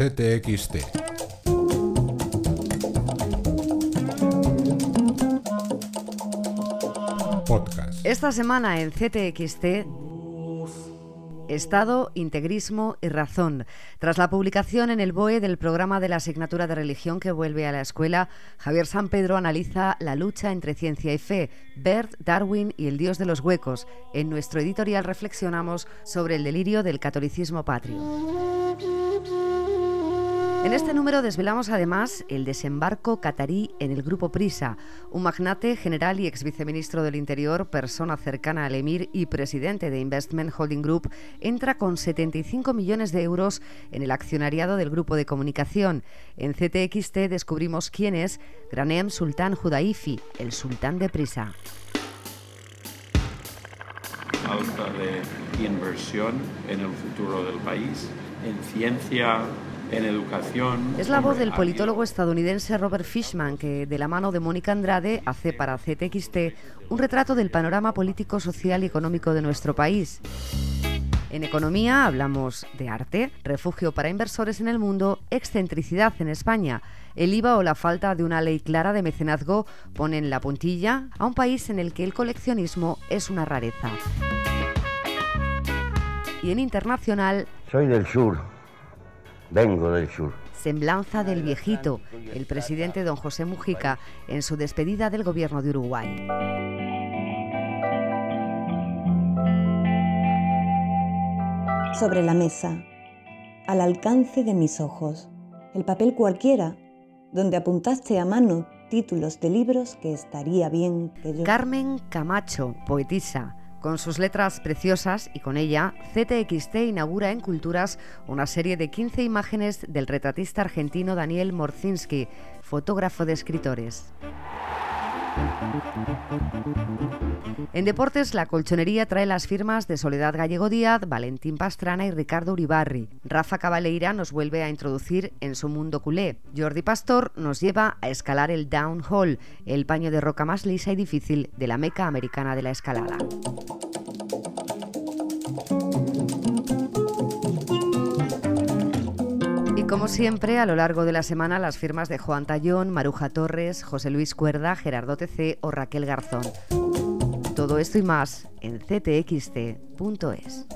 CTXT. Podcast. Esta semana en CTXT Estado, Integrismo y Razón. Tras la publicación en el BOE del programa de la asignatura de religión que vuelve a la escuela, Javier San Pedro analiza la lucha entre ciencia y fe, Bert, Darwin y el dios de los huecos. En nuestro editorial reflexionamos sobre el delirio del catolicismo patrio. En este número desvelamos además el desembarco catarí en el Grupo Prisa. Un magnate, general y ex viceministro del Interior, persona cercana al emir y presidente de Investment Holding Group, entra con 75 millones de euros en el accionariado del grupo de comunicación. En CTXT descubrimos quién es Granem Sultán Judaifi, el sultán de Prisa. Alta de inversión en el futuro del país, en ciencia, en educación. Es la voz del politólogo estadounidense Robert Fishman, que de la mano de Mónica Andrade hace para CTXT un retrato del panorama político, social y económico de nuestro país. En economía hablamos de arte, refugio para inversores en el mundo, excentricidad en España. El IVA o la falta de una ley clara de mecenazgo ponen la puntilla a un país en el que el coleccionismo es una rareza. Y en internacional... Soy del sur Vengo del sur. Semblanza del viejito, el presidente don José Mujica, en su despedida del gobierno de Uruguay. Sobre la mesa, al alcance de mis ojos, el papel cualquiera, donde apuntaste a mano títulos de libros que estaría bien que yo... Carmen Camacho, poetisa, con sus letras preciosas y con ella, CTXT inaugura en Culturas una serie de 15 imágenes del retratista argentino Daniel Morzinski, fotógrafo de escritores. En deportes, la colchonería trae las firmas de Soledad Gallego Díaz, Valentín Pastrana y Ricardo Uribarri. Rafa Cabaleira nos vuelve a introducir en su mundo culé. Jordi Pastor nos lleva a escalar el downhole, el paño de roca más lisa y difícil de la meca americana de la escalada. Como siempre, a lo largo de la semana, las firmas de Juan Tallón, Maruja Torres, José Luis Cuerda, Gerardo TC o Raquel Garzón. Todo esto y más en ctxt.es.